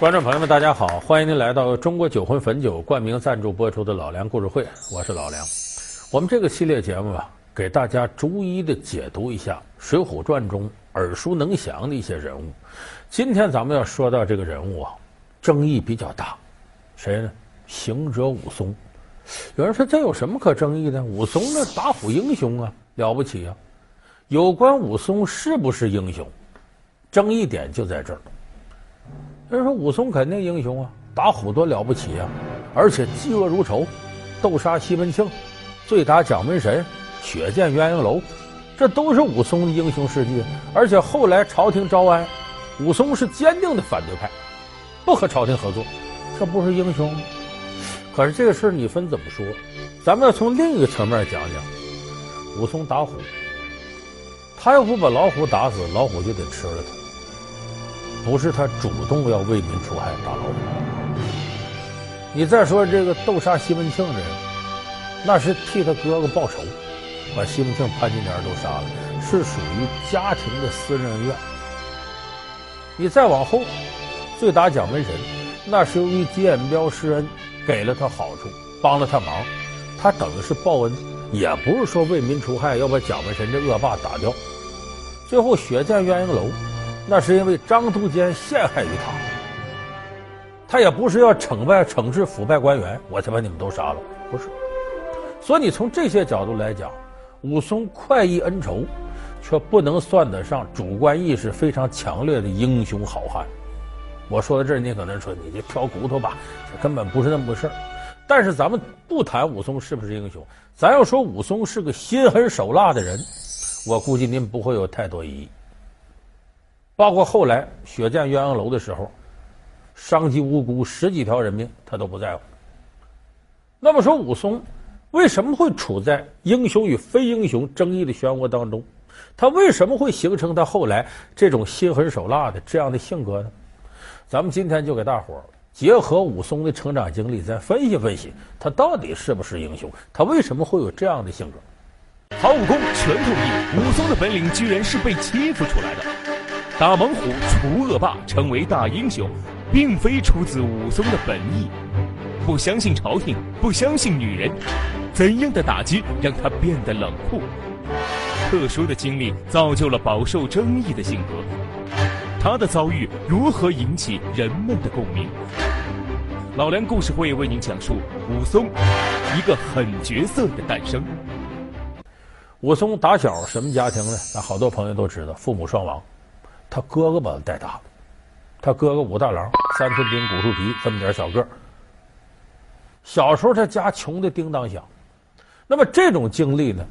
观众朋友们，大家好，欢迎您来到中国酒魂汾酒冠名赞助播出的老梁故事会，我是老梁。我们这个系列节目啊，给大家逐一的解读一下《水浒传》中耳熟能详的一些人物。今天咱们要说到这个人物啊，争议比较大，谁呢？行者武松。有人说这有什么可争议的？武松那打虎英雄啊，了不起啊！有关武松是不是英雄，争议点就在这儿。人说武松肯定英雄啊，打虎多了不起啊，而且嫉恶如仇，斗杀西门庆，醉打蒋门神，血溅鸳鸯楼，这都是武松的英雄事迹。而且后来朝廷招安，武松是坚定的反对派，不和朝廷合作，这不是英雄吗？可是这个事儿你分怎么说？咱们要从另一个层面讲讲，武松打虎，他要不把老虎打死，老虎就得吃了他。不是他主动要为民除害打老虎，你再说这个斗杀西门庆的人，那是替他哥哥报仇，把西门庆、潘金莲都杀了，是属于家庭的私人恩怨。你再往后，醉打蒋门神，那是由于金眼彪施恩，给了他好处，帮了他忙，他等于是报恩，也不是说为民除害要把蒋门神这恶霸打掉。最后血溅鸳鸯楼。那是因为张都监陷害于他，他也不是要惩办惩治腐败官员，我才把你们都杀了，不是。所以你从这些角度来讲，武松快意恩仇，却不能算得上主观意识非常强烈的英雄好汉。我说到这儿，你可能说你就挑骨头吧，这根本不是那么回事儿。但是咱们不谈武松是不是英雄，咱要说武松是个心狠手辣的人，我估计您不会有太多异议。包括后来血溅鸳鸯楼的时候，伤及无辜十几条人命，他都不在乎。那么说武松为什么会处在英雄与非英雄争议的漩涡当中？他为什么会形成他后来这种心狠手辣的这样的性格呢？咱们今天就给大伙儿结合武松的成长经历，再分析分析他到底是不是英雄，他为什么会有这样的性格？好武功全统一，武松的本领居然是被欺负出来的。打猛虎、除恶霸，成为大英雄，并非出自武松的本意。不相信朝廷，不相信女人，怎样的打击让他变得冷酷？特殊的经历造就了饱受争议的性格。他的遭遇如何引起人们的共鸣？老梁故事会为您讲述武松一个狠角色的诞生。武松打小什么家庭呢？那好多朋友都知道，父母双亡。他哥哥把他带大的，他哥哥武大郎三寸丁骨树皮这么点小个儿。小时候他家穷的叮当响，那么这种经历呢，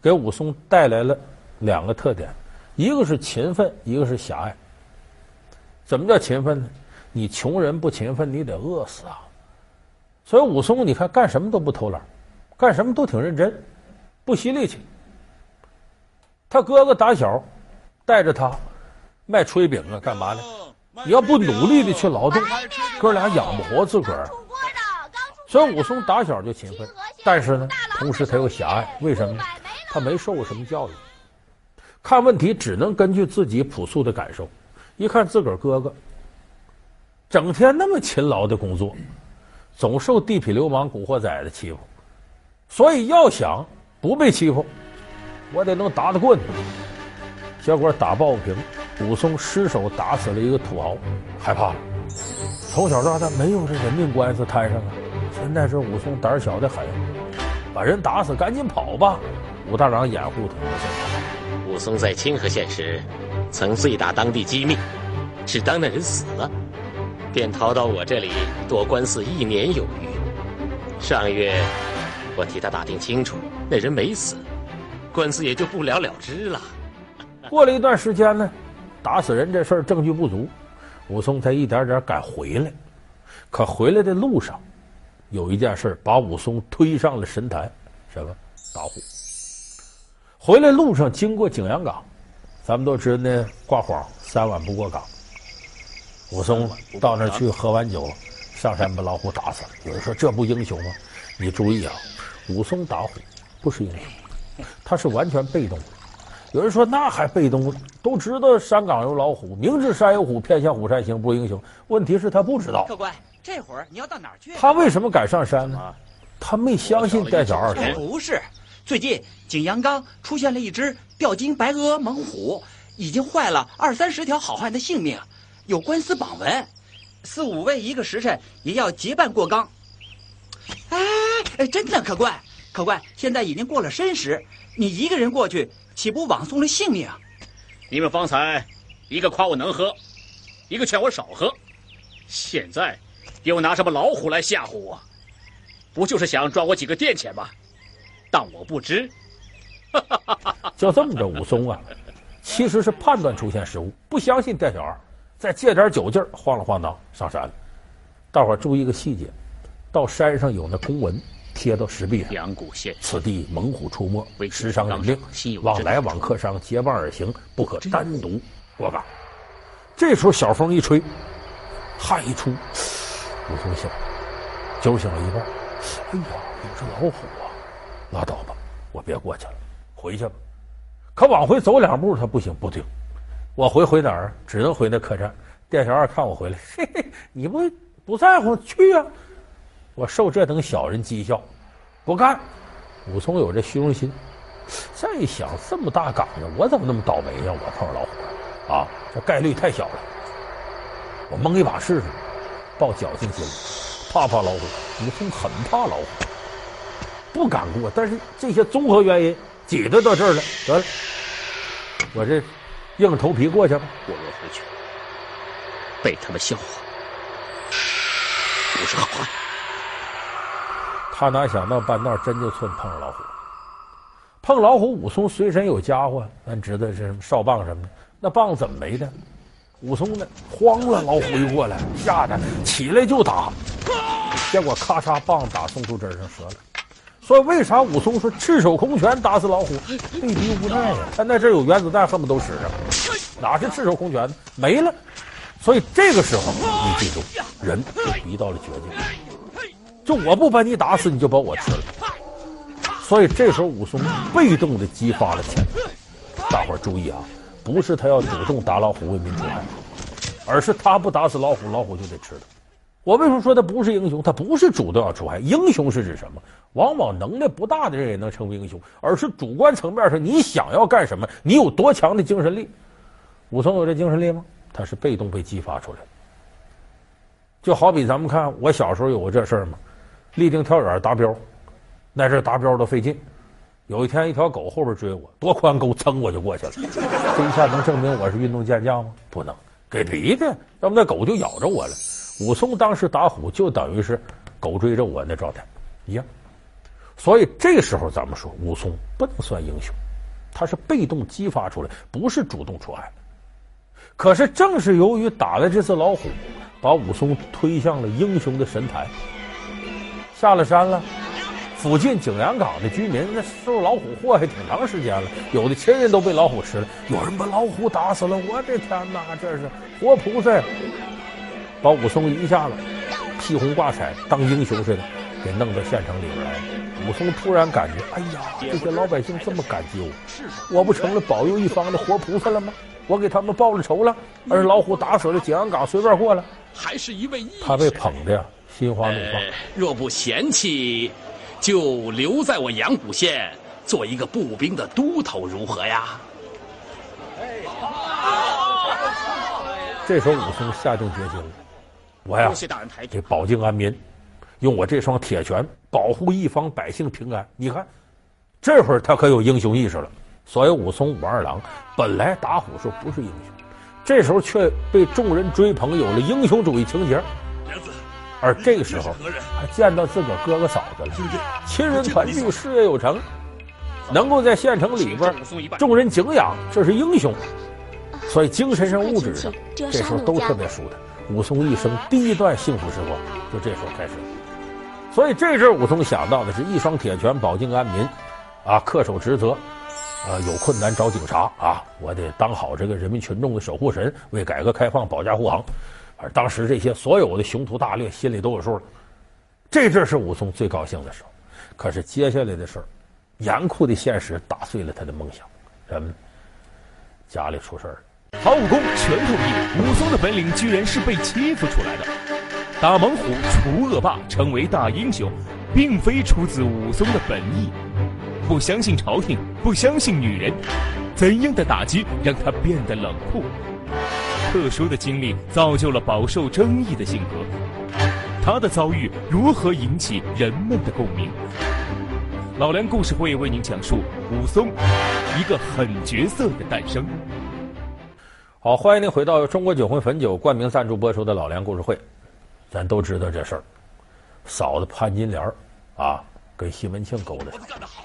给武松带来了两个特点，一个是勤奋，一个是狭隘。怎么叫勤奋呢？你穷人不勤奋，你得饿死啊！所以武松你看干什么都不偷懒，干什么都挺认真，不惜力气。他哥哥打小带着他。卖炊饼啊，干嘛呢？你要不努力的去劳动，哥俩养不活自个儿。所以武松打小就勤奋，但是呢，同时他又狭隘。为什么呢？他没受过什么教育，看问题只能根据自己朴素的感受。一看自个儿哥哥，整天那么勤劳的工作，总受地痞流氓、古惑仔的欺负，所以要想不被欺负，我得能打得过你。结果打抱不平。武松失手打死了一个土豪，害怕了。从小到大没有这人命官司摊上啊。现在是武松胆小的很，把人打死赶紧跑吧。武大郎掩护他。武松在清河县时，曾醉打当地机密，只当那人死了，便逃到我这里躲官司一年有余。上月我替他打听清楚，那人没死，官司也就不了了之了。过了一段时间呢。打死人这事儿证据不足，武松才一点点敢回来。可回来的路上，有一件事把武松推上了神坛，什么？打虎。回来路上经过景阳冈，咱们都知道那挂谎三碗不过岗。武松到那儿去喝完酒，上山把老虎打死了。有人说这不英雄吗？你注意啊，武松打虎不是英雄，他是完全被动的。有人说那还被动？都知道山岗有老虎，明知山有虎，偏向虎山行，不是英雄。问题是他不知道。客官，这会儿你要到哪儿去？他为什么敢上山呢？他没相信戴小二说。不是，最近景阳冈出现了一只吊睛白额猛虎，已经坏了二三十条好汉的性命，有官司榜文，四五位一个时辰也要结伴过冈。哎，真的，客官，客官，现在已经过了申时，你一个人过去，岂不枉送了性命？你们方才一个夸我能喝，一个劝我少喝，现在又拿什么老虎来吓唬我？不就是想赚我几个店钱吗？当我不知？就这么着，武松啊，其实是判断出现失误，不相信店小二，再借点酒劲儿，晃了晃荡上山了。大伙儿注意一个细节。到山上有那公文贴到石壁上，阳谷县此地猛虎出没，为时尚引令，往来往客商结伴而行，不可单独过岗。这时候小风一吹，汗一出，武松想，酒醒了一半，哎呀，有只老虎啊！拉倒吧，我别过去了，回去吧。可往回走两步，他不行，不对，我回回哪儿？只能回那客栈。店小二看我回来，嘿嘿，你不不在乎去啊？我受这等小人讥笑，不干。武松有这虚荣心，再一想，这么大岗子，我怎么那么倒霉呀？我碰上老虎啊！这概率太小了，我蒙一把试试。抱侥幸心理，怕怕老虎？武松很怕老虎，不敢过。但是这些综合原因挤得到这儿了，得了，我这硬着头皮过去吧。我若回去，被他们笑话，不是好汉。他哪想到半道真就寸碰上老虎，碰老虎，武松随身有家伙，咱知道是什么哨棒什么的。那棒怎么没的？武松呢？慌了，老虎一过来，吓得起来就打，结果咔嚓，棒打松树枝上折了。所以为啥武松说赤手空拳打死老虎？被逼无奈呀！他那阵有原子弹，恨不得都使上，哪是赤手空拳呢？没了。所以这个时候，你记住，人就逼到了绝境。就我不把你打死，你就把我吃了。所以这时候武松被动的激发了潜能。大伙儿注意啊，不是他要主动打老虎为民除害，而是他不打死老虎，老虎就得吃他。我为什么说他不是英雄？他不是主动要除害。英雄是指什么？往往能力不大的人也能成为英雄，而是主观层面上你想要干什么，你有多强的精神力。武松有这精神力吗？他是被动被激发出来的。就好比咱们看，我小时候有过这事儿吗？立定跳远达标，那阵达标都费劲。有一天，一条狗后边追我，多宽沟，噌我就过去了。这一下能证明我是运动健将吗？不能，给逼的，要不那狗就咬着我了。武松当时打虎，就等于是狗追着我那状态一样。所以这时候咱们说，武松不能算英雄，他是被动激发出来，不是主动出海。可是正是由于打了这次老虎，把武松推向了英雄的神坛。下了山了，附近景阳冈的居民那受老虎祸害挺长时间了，有的亲人都被老虎吃了，有人把老虎打死了。我的天哪，这是活菩萨，把武松一下子披红挂彩，当英雄似的给弄到县城里边来了。武松突然感觉，哎呀，这些老百姓这么感激我，我不成了保佑一方的活菩萨了吗？我给他们报了仇了，而老虎打死了景阳冈随便过了，还是一位他被捧的呀。心花怒放，若不嫌弃，就留在我阳谷县做一个步兵的都头，如何呀？这时候武松下定决心了，我呀，得保境安民，用我这双铁拳保护一方百姓平安。你看，这会儿他可有英雄意识了。所以武松武二郎本来打虎时候不是英雄，这时候却被众人追捧，有了英雄主义情节。而这个时候还见到自个儿哥哥嫂子了，亲人团聚，事业有成，能够在县城里边众人敬仰，这是英雄。所以精神上、物质上，这时候都特别舒坦。武松一生第一段幸福时光就这时候开始。所以这阵武松想到的是一双铁拳保境安民，啊，恪守职责，啊，有困难找警察啊，我得当好这个人民群众的守护神，为改革开放保驾护航。而当时这些所有的雄图大略心里都有数了，这阵是武松最高兴的时候。可是接下来的事儿，严酷的现实打碎了他的梦想。什么？家里出事儿。好武功全透明，武松的本领居然是被欺负出来的。打猛虎除恶霸成为大英雄，并非出自武松的本意。不相信朝廷，不相信女人，怎样的打击让他变得冷酷？特殊的经历造就了饱受争议的性格。他的遭遇如何引起人们的共鸣？老梁故事会为您讲述武松，一个狠角色的诞生。好，欢迎您回到中国酒魂汾酒冠名赞助播出的老梁故事会。咱都知道这事儿，嫂子潘金莲啊，跟西门庆勾搭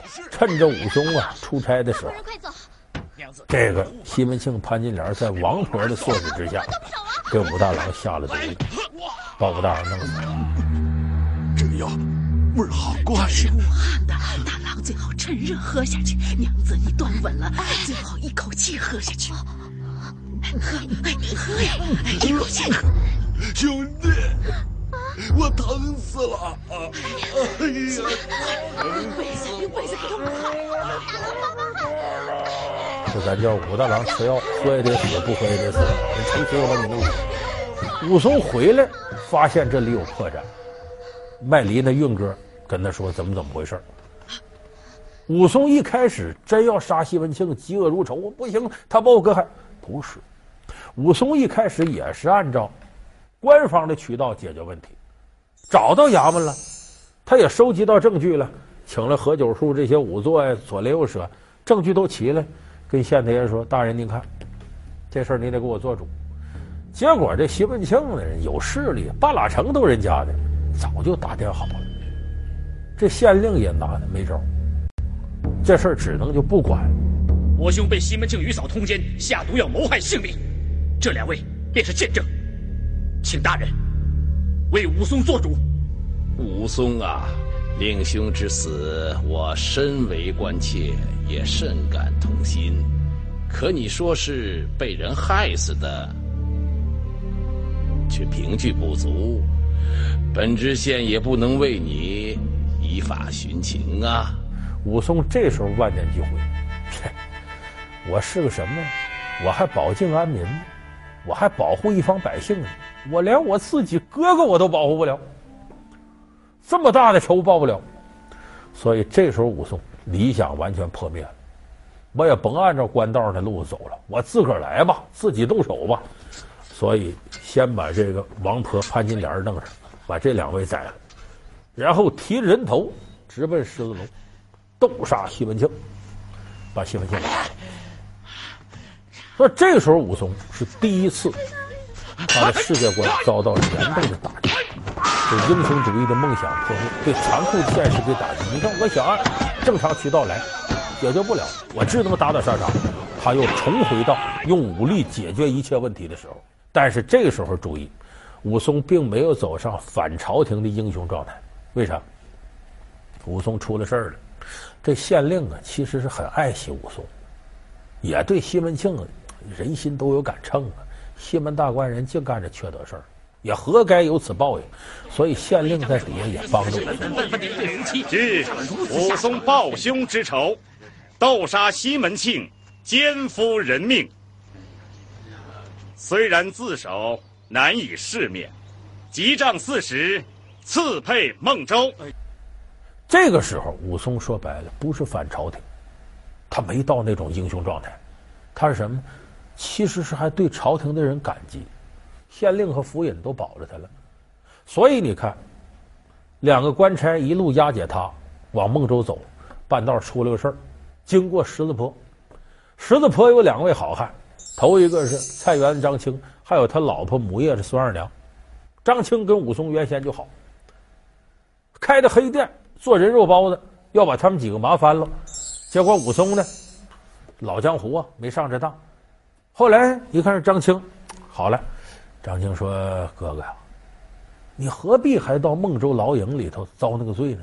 上，趁着武松啊出差的时候，这个西门庆、潘金莲在王婆的唆使之下，给武大郎下了毒，把武大郎弄死了。这个药味儿好怪呀！是武汉的，大郎最好趁热喝下去。娘子，你端稳了，最好一口气喝下去。喝，哎，喝呀，一口气喝。兄弟，我疼死了！哎呀，用被子，用被子给我盖。这咱叫武大郎吃药，喝也得死，不喝也得死。人成心把你弄死。武松回来，发现这里有破绽。卖梨那运哥跟他说：“怎么怎么回事？”武松一开始真要杀西门庆，嫉恶如仇，不行，他把我割开。不是，武松一开始也是按照。官方的渠道解决问题，找到衙门了，他也收集到证据了，请了何九叔这些仵作呀、左邻右舍，证据都齐了，跟县太爷说：“大人，您看，这事儿你得给我做主。”结果这西门庆的人有势力，半拉城都人家的，早就打点好了。这县令也拿他没招，这事儿只能就不管。我兄被西门庆与嫂通奸，下毒药谋害性命，这两位便是见证。请大人为武松做主。武松啊，令兄之死，我深为关切，也甚感痛心。可你说是被人害死的，却凭据不足，本知县也不能为你依法寻情啊。武松这时候万念俱灰，切我是个什么呀？我还保境安民，我还保护一方百姓呢。我连我自己哥哥我都保护不了，这么大的仇报不了，所以这时候武松理想完全破灭了。我也甭按照官道的路走了，我自个儿来吧，自己动手吧。所以先把这个王婆潘金莲弄上，把这两位宰了，然后提人头直奔狮子楼，斗杀西门庆，把西门庆杀了。所以这时候武松是第一次。他的世界观遭到严重的打击，被英雄主义的梦想破灭，被残酷的现实给打击。你看，我想按正常渠道来，解决不了，我只能打打杀杀。他又重回到用武力解决一切问题的时候。但是这个时候注意，武松并没有走上反朝廷的英雄状态。为啥？武松出了事儿了。这县令啊，其实是很爱惜武松，也对西门庆人心都有杆秤啊。西门大官人净干这缺德事儿，也何该有此报应。所以县令在底下也帮着武松。据武松报兄之仇，斗杀西门庆，奸夫人命。虽然自首难以释免，急杖四十，赐配孟州。这个时候，武松说白了不是反朝廷，他没到那种英雄状态，他是什么？其实是还对朝廷的人感激，县令和府尹都保着他了，所以你看，两个官差一路押解他往孟州走，半道出了个事儿，经过十字坡，十字坡有两位好汉，头一个是菜园子张青，还有他老婆母夜是孙二娘，张青跟武松原先就好，开的黑店做人肉包子，要把他们几个麻翻了，结果武松呢，老江湖啊，没上这当。后来一看是张青，好了，张青说：“哥哥呀，你何必还到孟州牢营里头遭那个罪呢？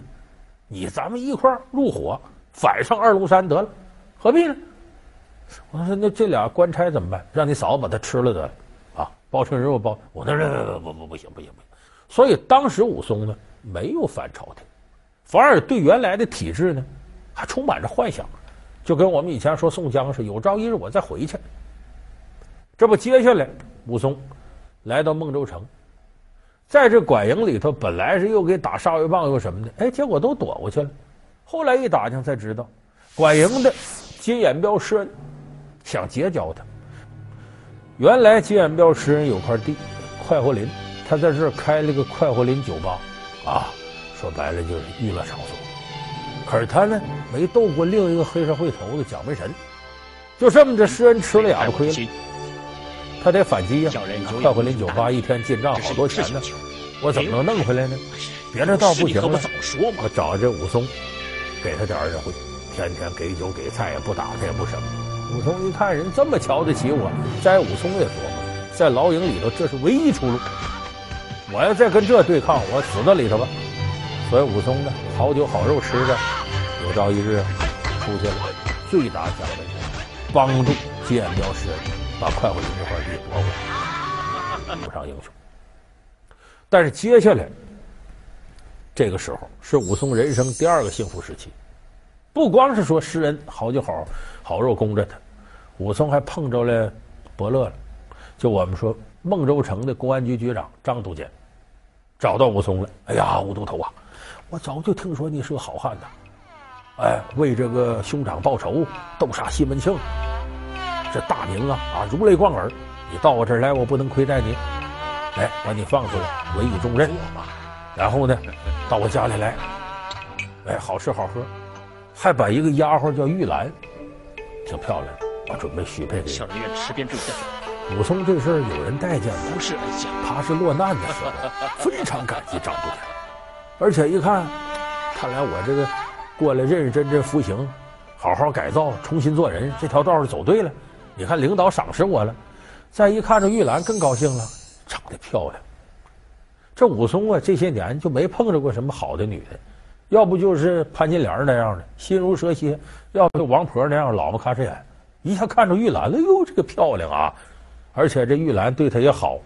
你咱们一块儿入伙，反上二龙山得了，何必呢？”我说：“那这俩官差怎么办？让你嫂子把他吃了得了，啊，包成肉包。”我那说：“不不不不行不行不行！”所以当时武松呢没有反朝廷，反而对原来的体制呢还充满着幻想，就跟我们以前说宋江是有朝一日我再回去。这不，接下来武松来到孟州城，在这馆营里头，本来是又给打杀威棒又什么的，哎，结果都躲过去了。后来一打听才知道，馆营的金眼彪施恩想结交他。原来金眼彪施恩有块地，快活林，他在这开了个快活林酒吧，啊，说白了就是娱乐场所。可是他呢，没斗过另一个黑社会头子蒋门神，就这么着，施恩吃了哑巴亏了。他得反击呀！快活林酒吧一天进账好多钱呢，我怎么能弄回来呢？别的倒不行了，我找这武松，给他点儿恩惠，天天给酒给菜，也不打他也不什么。武松一看人这么瞧得起我，摘武松也琢磨，在牢营里头这是唯一出路。我要再跟这对抗，我死在里头吧。所以武松呢，好酒好肉吃着，有朝一日出去了，最打蒋门神，帮助金眼彪施恩。把快活林这块地夺回来，不上英雄。但是接下来，这个时候是武松人生第二个幸福时期。不光是说施恩好酒好好肉供着他，武松还碰着了伯乐了。就我们说孟州城的公安局局长张督监，找到武松了。哎呀，武都头啊，我早就听说你是个好汉呐，哎，为这个兄长报仇，斗杀西门庆。这大名啊啊，如雷贯耳！你到我这儿来，我不能亏待你，来把你放出来，委以重任。然后呢，到我家里来，哎，好吃好喝，还把一个丫鬟叫玉兰，挺漂亮，我准备许配给你。小人愿吃。武松这事儿有人待见吗，不是恩相，他是落难的时候，非常感激张督监，而且一看，看来我这个过来认认真真服刑，好好改造，重新做人，这条道是走对了。你看，领导赏识我了，再一看这玉兰更高兴了，长得漂亮。这武松啊，这些年就没碰着过什么好的女的，要不就是潘金莲那样的心如蛇蝎，要不就王婆那样老么咔哧眼。一下看着玉兰了，哟，这个漂亮啊！而且这玉兰对他也好，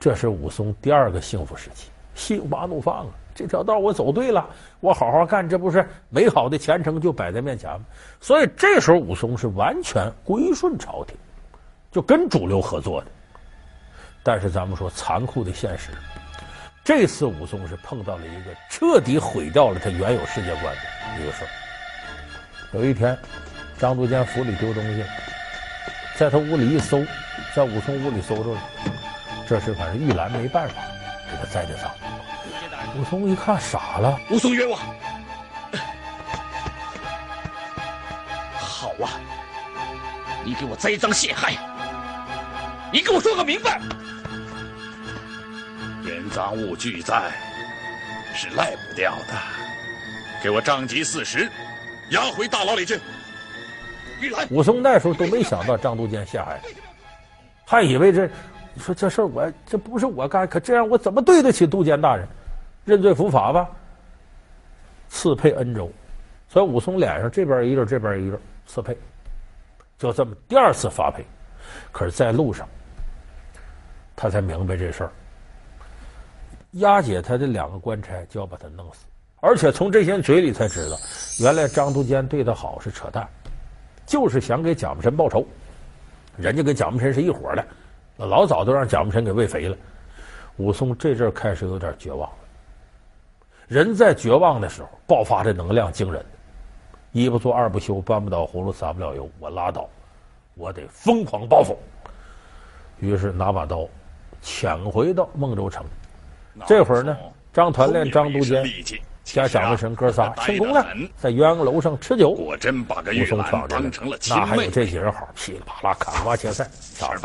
这是武松第二个幸福时期，心花怒放啊！这条道我走对了，我好好干，这不是美好的前程就摆在面前吗？所以这时候武松是完全归顺朝廷，就跟主流合作的。但是咱们说残酷的现实，这次武松是碰到了一个彻底毁掉了他原有世界观的一个事儿。有一天，张督监府里丢东西，在他屋里一搜，在武松屋里搜着了，这时反正玉兰没办法给他栽在上。武松一看傻了，武松冤枉！好啊，你给我栽赃陷害，你给我说个明白！人赃物俱在，是赖不掉的。给我杖击四十，押回大牢里去。玉兰，武松那时候都没想到张督监陷害，还以为这，你说这事儿我这不是我干，可这样我怎么对得起督监大人？认罪伏法吧，赐配恩州，所以武松脸上这边一个，这边一个赐配，就这么第二次发配。可是，在路上，他才明白这事儿，押解他的两个官差就要把他弄死，而且从这些人嘴里才知道，原来张督监对他好是扯淡，就是想给蒋门神报仇，人家跟蒋门神是一伙的，老早都让蒋门神给喂肥了。武松这阵开始有点绝望。人在绝望的时候爆发的能量惊人，一不做二不休，搬不倒葫芦撒不了油，我拉倒，我得疯狂报复。于是拿把刀，抢回到孟州城。这会儿呢，张团练、张都监加蒋文神哥仨庆功了，在鸳鸯楼上吃酒。果真把个玉兰当成了亲妹。那还有这几人好，噼里啪啦砍瓜切菜。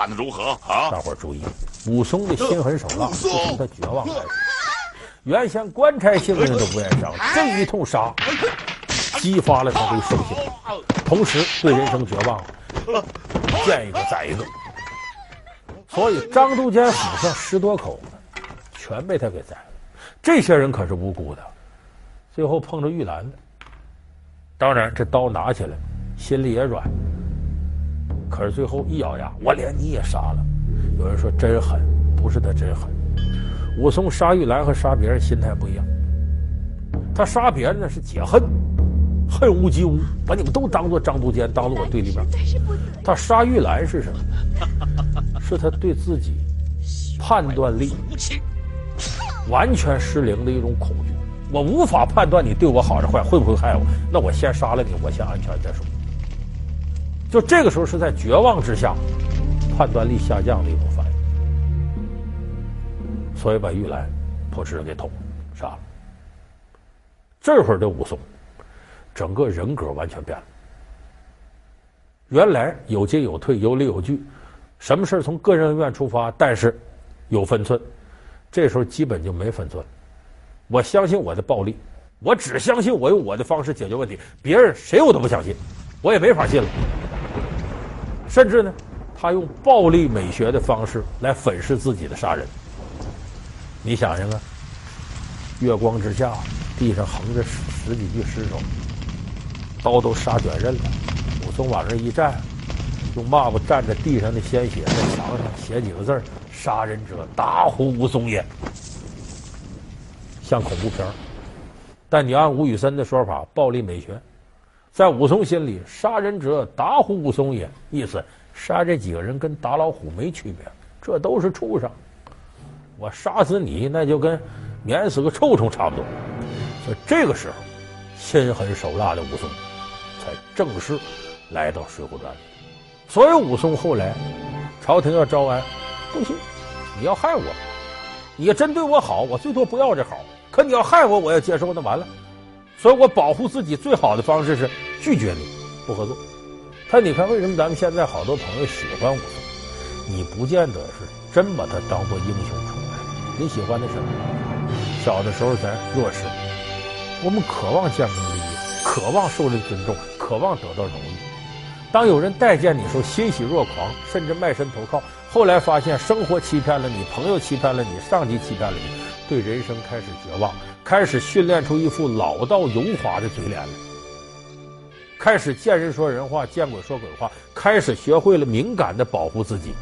的如何啊？大伙儿注意，武松的心狠手辣，就从他绝望开始。原先官差性命都不愿意上，这一通杀，激发了他的兽性，同时对人生绝望，见一个宰一个。所以张督监府上十多口子，全被他给宰了。这些人可是无辜的，最后碰着玉兰了，当然这刀拿起来，心里也软。可是最后一咬牙，我连你也杀了。有人说真狠，不是他真狠。武松杀玉兰和杀别人心态不一样，他杀别人呢是解恨，恨无及乌，把你们都当做张都监，当做我对立面。他杀玉兰是什么？是他对自己判断力 完全失灵的一种恐惧。我无法判断你对我好是坏，会不会害我？那我先杀了你，我先安全再说。就这个时候是在绝望之下，判断力下降的一种所以把玉兰破石给捅杀了。这会儿的武松，整个人格完全变了。原来有进有退，有理有据，什么事从个人恩怨出发，但是有分寸。这时候基本就没分寸。我相信我的暴力，我只相信我用我的方式解决问题，别人谁我都不相信，我也没法信了。甚至呢，他用暴力美学的方式来粉饰自己的杀人。你想想啊，月光之下，地上横着十十几具尸首，刀都杀卷刃了。武松往那一站，用抹布蘸着地上的鲜血，在墙上写几个字：“杀人者，打虎武松也。”像恐怖片，但你按吴宇森的说法，暴力美学，在武松心里，杀人者打虎武松也，意思杀这几个人跟打老虎没区别，这都是畜生，我杀死你那就跟碾死个臭虫差不多。所以这个时候，心狠手辣的武松才正式来到水浒传。所以武松后来，朝廷要招安，不行，你要害我，你要真对我好，我最多不要这好。可你要害我，我要接受，那完了。所以我保护自己最好的方式是拒绝你，不合作。但你看，为什么咱们现在好多朋友喜欢武松？你不见得是真把他当做英雄。你喜欢的是什么？小的时候咱弱势，我们渴望建功立业，渴望受人尊重，渴望得到荣誉。当有人待见你时候，欣喜若狂，甚至卖身投靠。后来发现生活欺骗了你，朋友欺骗了你，上级欺骗了你。对人生开始绝望，开始训练出一副老道油滑的嘴脸来，开始见人说人话，见鬼说鬼话，开始学会了敏感的保护自己，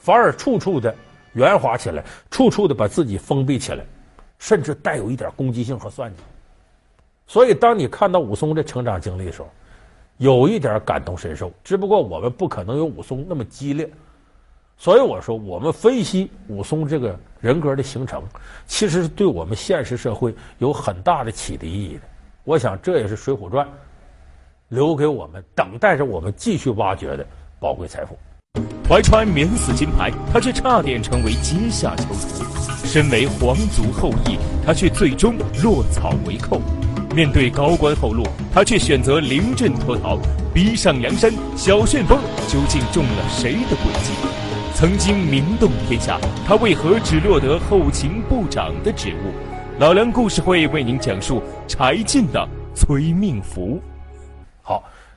反而处处的圆滑起来，处处的把自己封闭起来，甚至带有一点攻击性和算计。所以，当你看到武松的成长经历的时候，有一点感同身受。只不过我们不可能有武松那么激烈。所以我说，我们分析武松这个人格的形成，其实是对我们现实社会有很大的启迪意义的。我想，这也是《水浒传》留给我们、等待着我们继续挖掘的宝贵财富。怀揣免死金牌，他却差点成为阶下囚徒；身为皇族后裔，他却最终落草为寇。面对高官厚禄，他却选择临阵脱逃，逼上梁山。小旋风究竟中了谁的诡计？曾经名动天下，他为何只落得后勤部长的职务？老梁故事会为您讲述柴进的催命符。